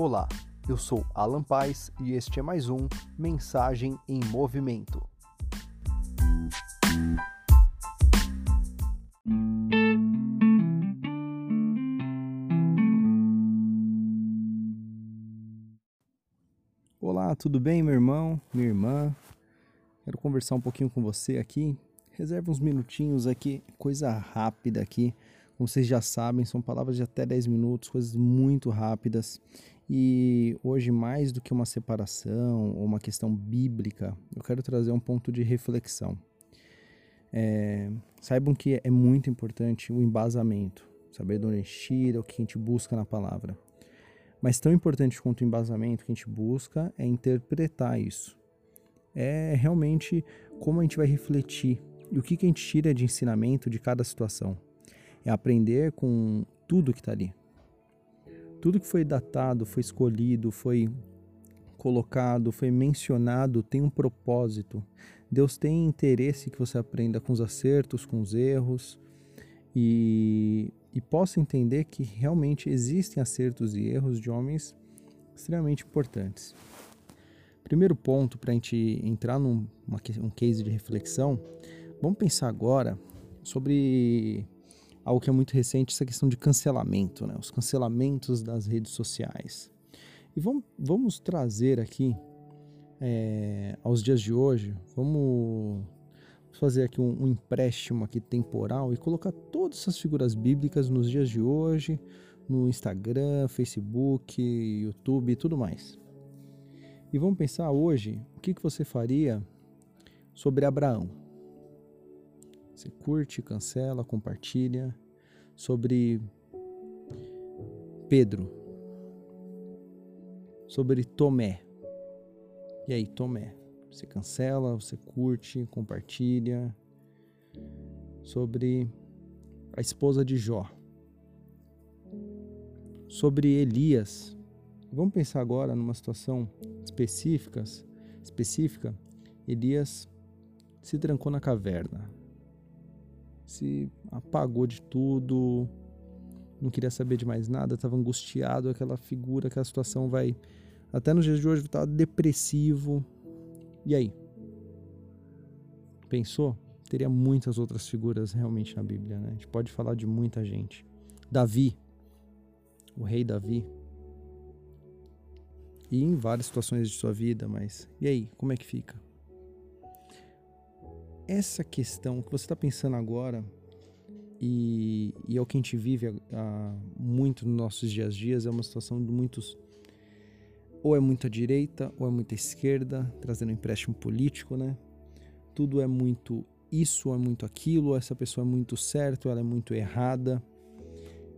Olá, eu sou Alan Paz e este é mais um Mensagem em Movimento. Olá, tudo bem, meu irmão, minha irmã? Quero conversar um pouquinho com você aqui. Reserva uns minutinhos aqui, coisa rápida aqui. Como vocês já sabem, são palavras de até 10 minutos, coisas muito rápidas. E hoje, mais do que uma separação ou uma questão bíblica, eu quero trazer um ponto de reflexão. É, saibam que é muito importante o embasamento, saber de onde a gente tira, o que a gente busca na palavra. Mas tão importante quanto o embasamento que a gente busca é interpretar isso. É realmente como a gente vai refletir e o que, que a gente tira de ensinamento de cada situação é aprender com tudo que está ali. Tudo que foi datado, foi escolhido, foi colocado, foi mencionado tem um propósito. Deus tem interesse que você aprenda com os acertos, com os erros e, e possa entender que realmente existem acertos e erros de homens extremamente importantes. Primeiro ponto para a gente entrar num uma, um case de reflexão, vamos pensar agora sobre algo que é muito recente, essa questão de cancelamento, né? os cancelamentos das redes sociais. E vamos, vamos trazer aqui é, aos dias de hoje, vamos fazer aqui um, um, empréstimo aqui temporal e colocar todas essas figuras bíblicas nos dias de hoje, no Instagram, Facebook, YouTube e tudo mais. E vamos pensar hoje o que, que você faria sobre Abraão. Você curte, cancela, compartilha. Sobre Pedro. Sobre Tomé. E aí, Tomé? Você cancela, você curte, compartilha. Sobre a esposa de Jó. Sobre Elias. Vamos pensar agora numa situação específica, específica. Elias se trancou na caverna se apagou de tudo, não queria saber de mais nada, estava angustiado, aquela figura, aquela situação vai. Até nos dias de hoje estava depressivo. E aí? Pensou? Teria muitas outras figuras realmente na Bíblia, né? A gente pode falar de muita gente. Davi, o rei Davi. E em várias situações de sua vida, mas e aí, como é que fica? Essa questão que você está pensando agora, e, e, é o que a gente vive há, muito nos nossos dias a dias, é uma situação de muitos. Ou é muita direita, ou é muita esquerda, trazendo um empréstimo político, né? Tudo é muito isso, é muito aquilo, essa pessoa é muito certo, ela é muito errada.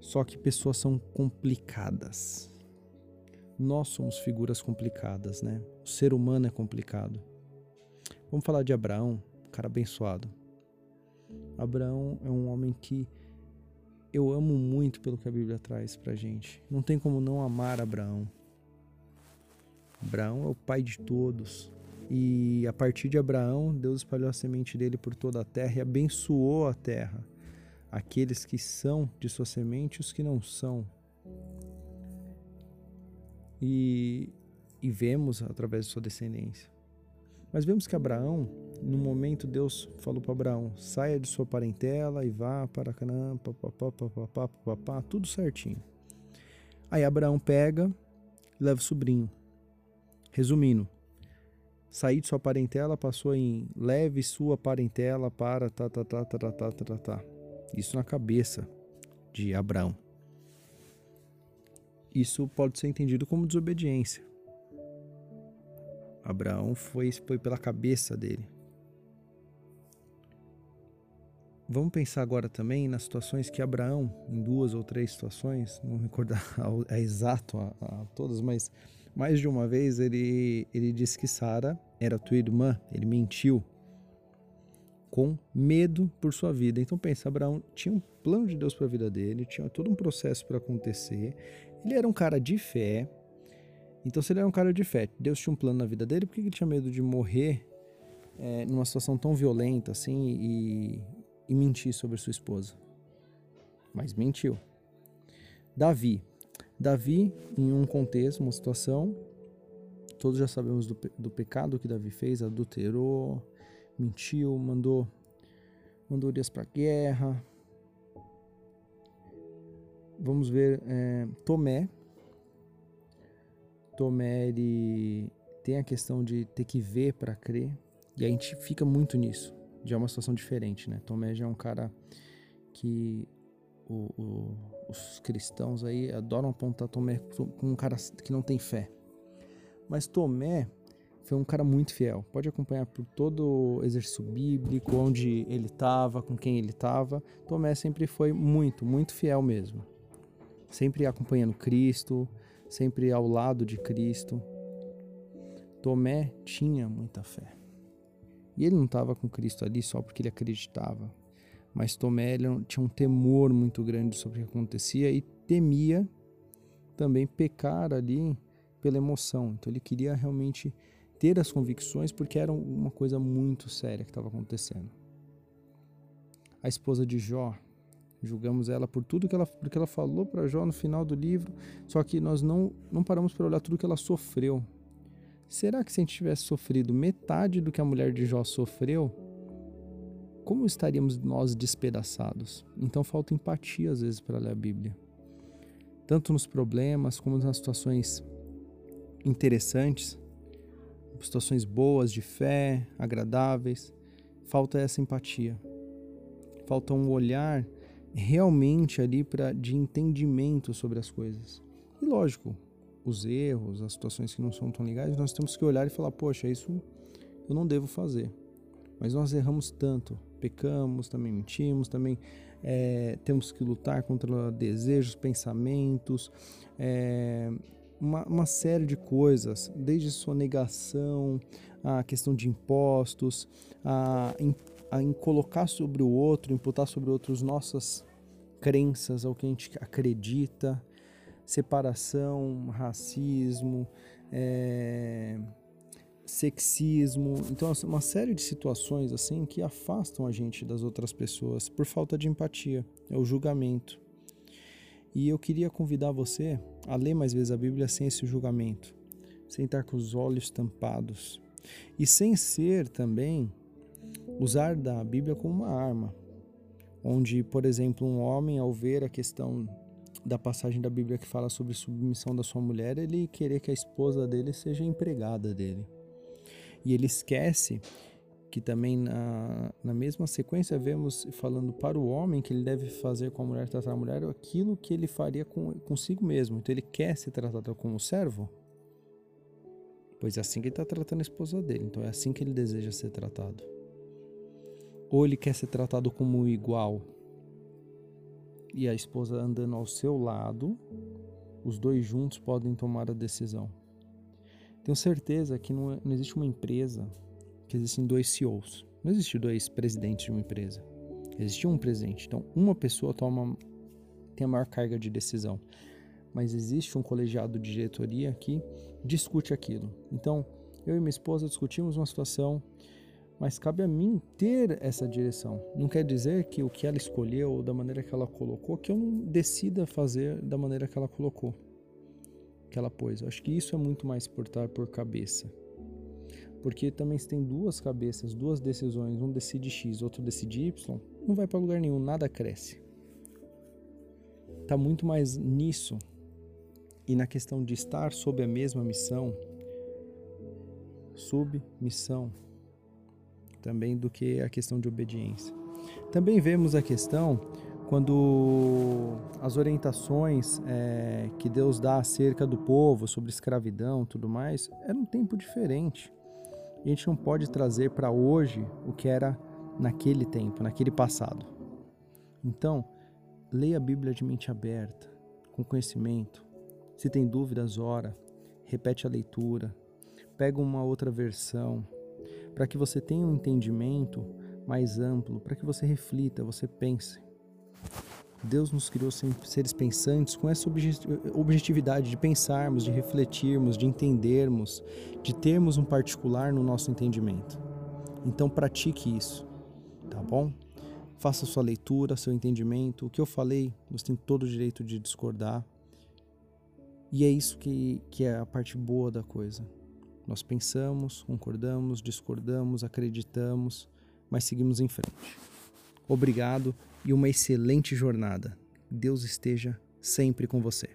Só que pessoas são complicadas. Nós somos figuras complicadas, né? O ser humano é complicado. Vamos falar de Abraão cara abençoado. Abraão é um homem que eu amo muito pelo que a Bíblia traz pra gente. Não tem como não amar Abraão. Abraão é o pai de todos. E a partir de Abraão, Deus espalhou a semente dele por toda a terra e abençoou a terra. Aqueles que são de sua semente e os que não são. E, e vemos através de sua descendência. Mas vemos que Abraão, no momento Deus falou para Abraão: saia de sua parentela e vá para Canaã, papapá, papapá, papapá, tudo certinho. Aí Abraão pega e leva o sobrinho. Resumindo, sair de sua parentela passou em leve sua parentela para tá, tá, tá, tá, tá, tá, tá, tá, tá. Isso na cabeça de Abraão. Isso pode ser entendido como desobediência. Abraão foi, foi pela cabeça dele Vamos pensar agora também nas situações que Abraão, em duas ou três situações, não recordar é exato a, a, todas, mas mais de uma vez ele, ele disse que Sara era tua irmã, ele mentiu com medo por sua vida. Então pensa, Abraão tinha um plano de Deus para a vida dele, tinha todo um processo para acontecer. Ele era um cara de fé, então, se ele era um cara de fé, Deus tinha um plano na vida dele, por que ele tinha medo de morrer é, numa situação tão violenta assim e, e mentir sobre sua esposa? Mas mentiu. Davi. Davi, em um contexto, uma situação, todos já sabemos do, do pecado que Davi fez, adulterou, mentiu, mandou mandou Urias para guerra. Vamos ver é, Tomé. Tomé ele tem a questão de ter que ver para crer e a gente fica muito nisso. Já é uma situação diferente, né? Tomé já é um cara que o, o, os cristãos aí adoram apontar Tomé como um cara que não tem fé. Mas Tomé foi um cara muito fiel. Pode acompanhar por todo o exercício bíblico, onde ele estava, com quem ele estava. Tomé sempre foi muito, muito fiel mesmo. Sempre acompanhando Cristo, sempre ao lado de Cristo. Tomé tinha muita fé. E ele não estava com Cristo ali só porque ele acreditava. Mas Tomé ele tinha um temor muito grande sobre o que acontecia e temia também pecar ali pela emoção. Então ele queria realmente ter as convicções porque era uma coisa muito séria que estava acontecendo. A esposa de Jó, julgamos ela por tudo que ela, porque ela falou para Jó no final do livro, só que nós não, não paramos para olhar tudo que ela sofreu. Será que se a gente tivesse sofrido metade do que a mulher de Jó sofreu, como estaríamos nós despedaçados? Então falta empatia às vezes para ler a Bíblia. Tanto nos problemas como nas situações interessantes, situações boas, de fé, agradáveis, falta essa empatia. Falta um olhar realmente ali para de entendimento sobre as coisas. E lógico, os erros, as situações que não são tão legais, nós temos que olhar e falar: poxa, isso eu não devo fazer. Mas nós erramos tanto, pecamos, também mentimos, também é, temos que lutar contra desejos, pensamentos, é, uma, uma série de coisas, desde sonegação, a questão de impostos, a, em, a em colocar sobre o outro, imputar sobre outros nossas crenças, ao que a gente acredita, separação, racismo, é, sexismo, então assim, uma série de situações assim que afastam a gente das outras pessoas por falta de empatia, é o julgamento. E eu queria convidar você a ler mais vezes a Bíblia sem esse julgamento, sem estar com os olhos tampados e sem ser também usar da Bíblia como uma arma, onde, por exemplo, um homem ao ver a questão da passagem da Bíblia que fala sobre submissão da sua mulher, ele querer que a esposa dele seja empregada dele. E ele esquece que também na, na mesma sequência vemos falando para o homem que ele deve fazer com a mulher, tratar a mulher aquilo que ele faria com, consigo mesmo. Então ele quer ser tratado como servo, pois é assim que ele está tratando a esposa dele. Então é assim que ele deseja ser tratado. Ou ele quer ser tratado como igual e a esposa andando ao seu lado, os dois juntos podem tomar a decisão. Tenho certeza que não, é, não existe uma empresa que existem dois CEOs. Não existe dois presidentes de uma empresa. Existe um presidente. Então, uma pessoa toma tem a maior carga de decisão, mas existe um colegiado de diretoria que discute aquilo. Então, eu e minha esposa discutimos uma situação, mas cabe a mim ter essa direção. Não quer dizer que o que ela escolheu ou da maneira que ela colocou, que eu não decida fazer da maneira que ela colocou, que ela pôs. Eu acho que isso é muito mais portar por cabeça. Porque também se tem duas cabeças, duas decisões, um decide X, outro decide Y, não vai para lugar nenhum, nada cresce. Tá muito mais nisso e na questão de estar sob a mesma missão, submissão, também do que a questão de obediência. Também vemos a questão quando as orientações é, que Deus dá acerca do povo sobre escravidão tudo mais era um tempo diferente a gente não pode trazer para hoje o que era naquele tempo, naquele passado. Então, leia a Bíblia de mente aberta, com conhecimento. Se tem dúvidas, ora, repete a leitura, pega uma outra versão, para que você tenha um entendimento mais amplo, para que você reflita, você pense. Deus nos criou seres pensantes com essa objetividade de pensarmos, de refletirmos, de entendermos, de termos um particular no nosso entendimento. Então pratique isso, tá bom? Faça sua leitura, seu entendimento. O que eu falei, você tem todo o direito de discordar. E é isso que, que é a parte boa da coisa. Nós pensamos, concordamos, discordamos, acreditamos, mas seguimos em frente. Obrigado e uma excelente jornada. Deus esteja sempre com você.